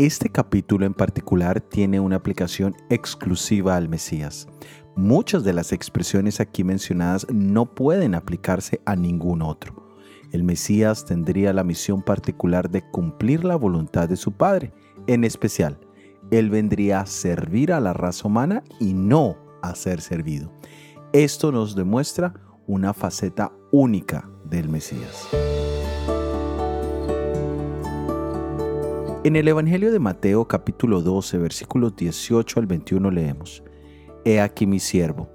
Este capítulo en particular tiene una aplicación exclusiva al Mesías. Muchas de las expresiones aquí mencionadas no pueden aplicarse a ningún otro. El Mesías tendría la misión particular de cumplir la voluntad de su Padre. En especial, Él vendría a servir a la raza humana y no a ser servido. Esto nos demuestra una faceta única del Mesías. En el Evangelio de Mateo capítulo 12 versículos 18 al 21 leemos, He aquí mi siervo,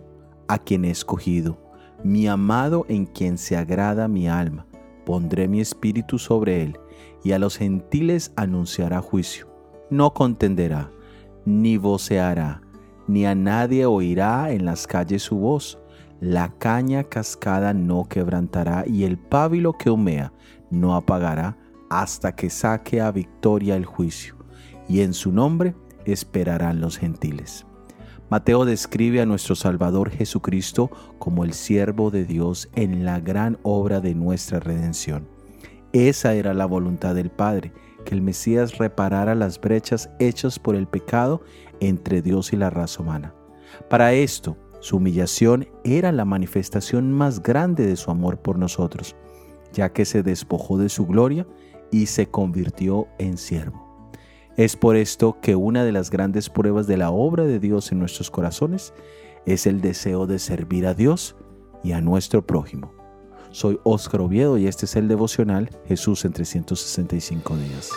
a quien he escogido, mi amado en quien se agrada mi alma, pondré mi espíritu sobre él, y a los gentiles anunciará juicio. No contenderá, ni voceará, ni a nadie oirá en las calles su voz. La caña cascada no quebrantará, y el pábilo que humea no apagará, hasta que saque a victoria el juicio, y en su nombre esperarán los gentiles. Mateo describe a nuestro Salvador Jesucristo como el siervo de Dios en la gran obra de nuestra redención. Esa era la voluntad del Padre, que el Mesías reparara las brechas hechas por el pecado entre Dios y la raza humana. Para esto, su humillación era la manifestación más grande de su amor por nosotros, ya que se despojó de su gloria y se convirtió en siervo. Es por esto que una de las grandes pruebas de la obra de Dios en nuestros corazones es el deseo de servir a Dios y a nuestro prójimo. Soy Óscar Oviedo y este es el devocional Jesús en 365 días.